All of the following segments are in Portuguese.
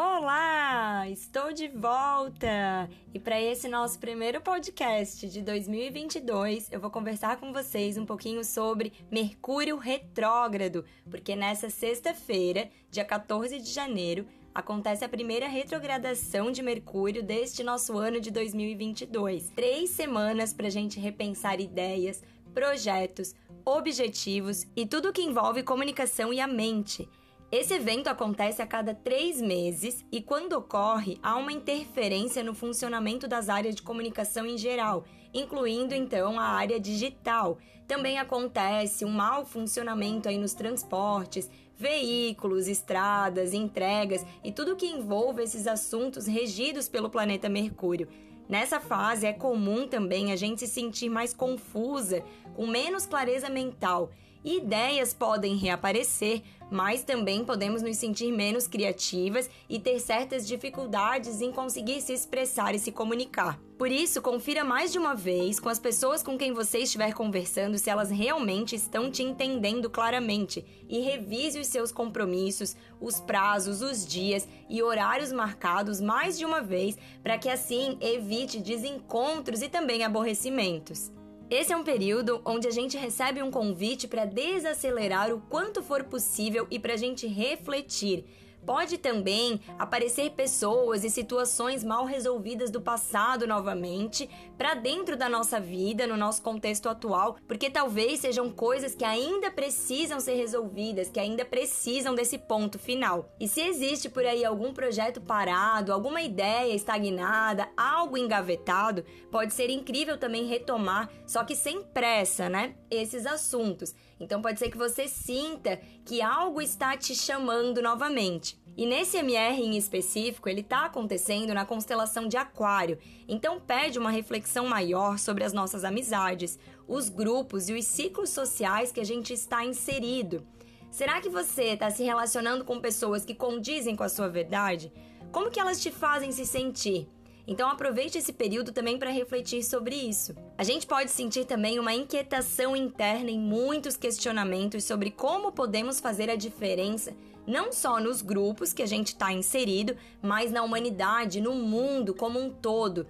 Olá, estou de volta! E para esse nosso primeiro podcast de 2022, eu vou conversar com vocês um pouquinho sobre Mercúrio retrógrado, porque nessa sexta-feira, dia 14 de janeiro, acontece a primeira retrogradação de Mercúrio deste nosso ano de 2022. Três semanas para a gente repensar ideias, projetos, objetivos e tudo que envolve comunicação e a mente. Esse evento acontece a cada três meses e, quando ocorre, há uma interferência no funcionamento das áreas de comunicação em geral, incluindo então a área digital. Também acontece um mau funcionamento aí nos transportes, veículos, estradas, entregas e tudo que envolve esses assuntos regidos pelo planeta Mercúrio. Nessa fase é comum também a gente se sentir mais confusa, com menos clareza mental ideias podem reaparecer, mas também podemos nos sentir menos criativas e ter certas dificuldades em conseguir se expressar e se comunicar. Por isso, confira mais de uma vez com as pessoas com quem você estiver conversando se elas realmente estão te entendendo claramente e revise os seus compromissos, os prazos, os dias e horários marcados mais de uma vez para que assim evite desencontros e também aborrecimentos. Esse é um período onde a gente recebe um convite para desacelerar o quanto for possível e para a gente refletir Pode também aparecer pessoas e situações mal resolvidas do passado novamente para dentro da nossa vida, no nosso contexto atual, porque talvez sejam coisas que ainda precisam ser resolvidas, que ainda precisam desse ponto final. E se existe por aí algum projeto parado, alguma ideia estagnada, algo engavetado, pode ser incrível também retomar, só que sem pressa, né? Esses assuntos. Então pode ser que você sinta que algo está te chamando novamente. E nesse MR em específico, ele está acontecendo na constelação de Aquário, então pede uma reflexão maior sobre as nossas amizades, os grupos e os ciclos sociais que a gente está inserido. Será que você está se relacionando com pessoas que condizem com a sua verdade? Como que elas te fazem se sentir? Então aproveite esse período também para refletir sobre isso. A gente pode sentir também uma inquietação interna e muitos questionamentos sobre como podemos fazer a diferença não só nos grupos que a gente está inserido, mas na humanidade, no mundo como um todo.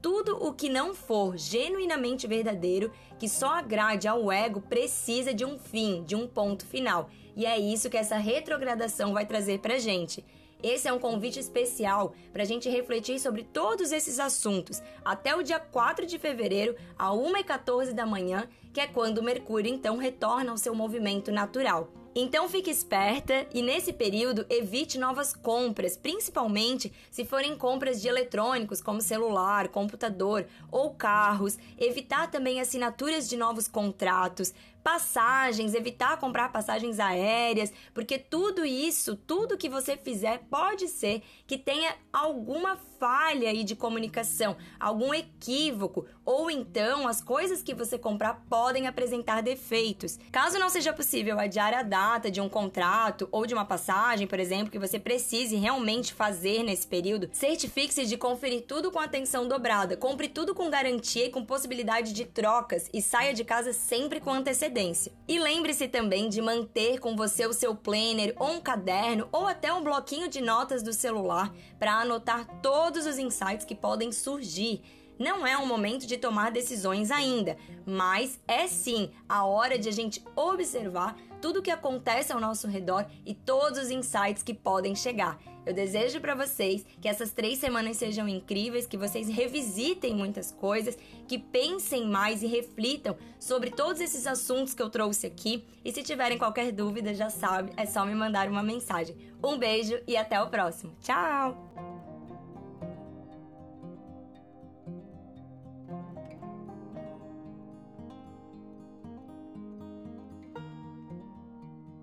Tudo o que não for genuinamente verdadeiro, que só agrade ao ego, precisa de um fim, de um ponto final. E é isso que essa retrogradação vai trazer pra gente. Esse é um convite especial para a gente refletir sobre todos esses assuntos até o dia 4 de fevereiro, a 1h14 da manhã, que é quando Mercúrio então retorna ao seu movimento natural. Então fique esperta e nesse período evite novas compras, principalmente se forem compras de eletrônicos como celular, computador ou carros. Evitar também assinaturas de novos contratos, passagens, evitar comprar passagens aéreas, porque tudo isso, tudo que você fizer pode ser que tenha alguma falha aí de comunicação, algum equívoco, ou então as coisas que você comprar podem apresentar defeitos. Caso não seja possível adiar a data de um contrato ou de uma passagem, por exemplo, que você precise realmente fazer nesse período, certifique-se de conferir tudo com atenção dobrada, compre tudo com garantia e com possibilidade de trocas e saia de casa sempre com antecedência. E lembre-se também de manter com você o seu planner ou um caderno ou até um bloquinho de notas do celular para anotar todos os insights que podem surgir. Não é um momento de tomar decisões ainda, mas é sim a hora de a gente observar tudo o que acontece ao nosso redor e todos os insights que podem chegar. Eu desejo para vocês que essas três semanas sejam incríveis, que vocês revisitem muitas coisas, que pensem mais e reflitam sobre todos esses assuntos que eu trouxe aqui. E se tiverem qualquer dúvida, já sabe, é só me mandar uma mensagem. Um beijo e até o próximo. Tchau!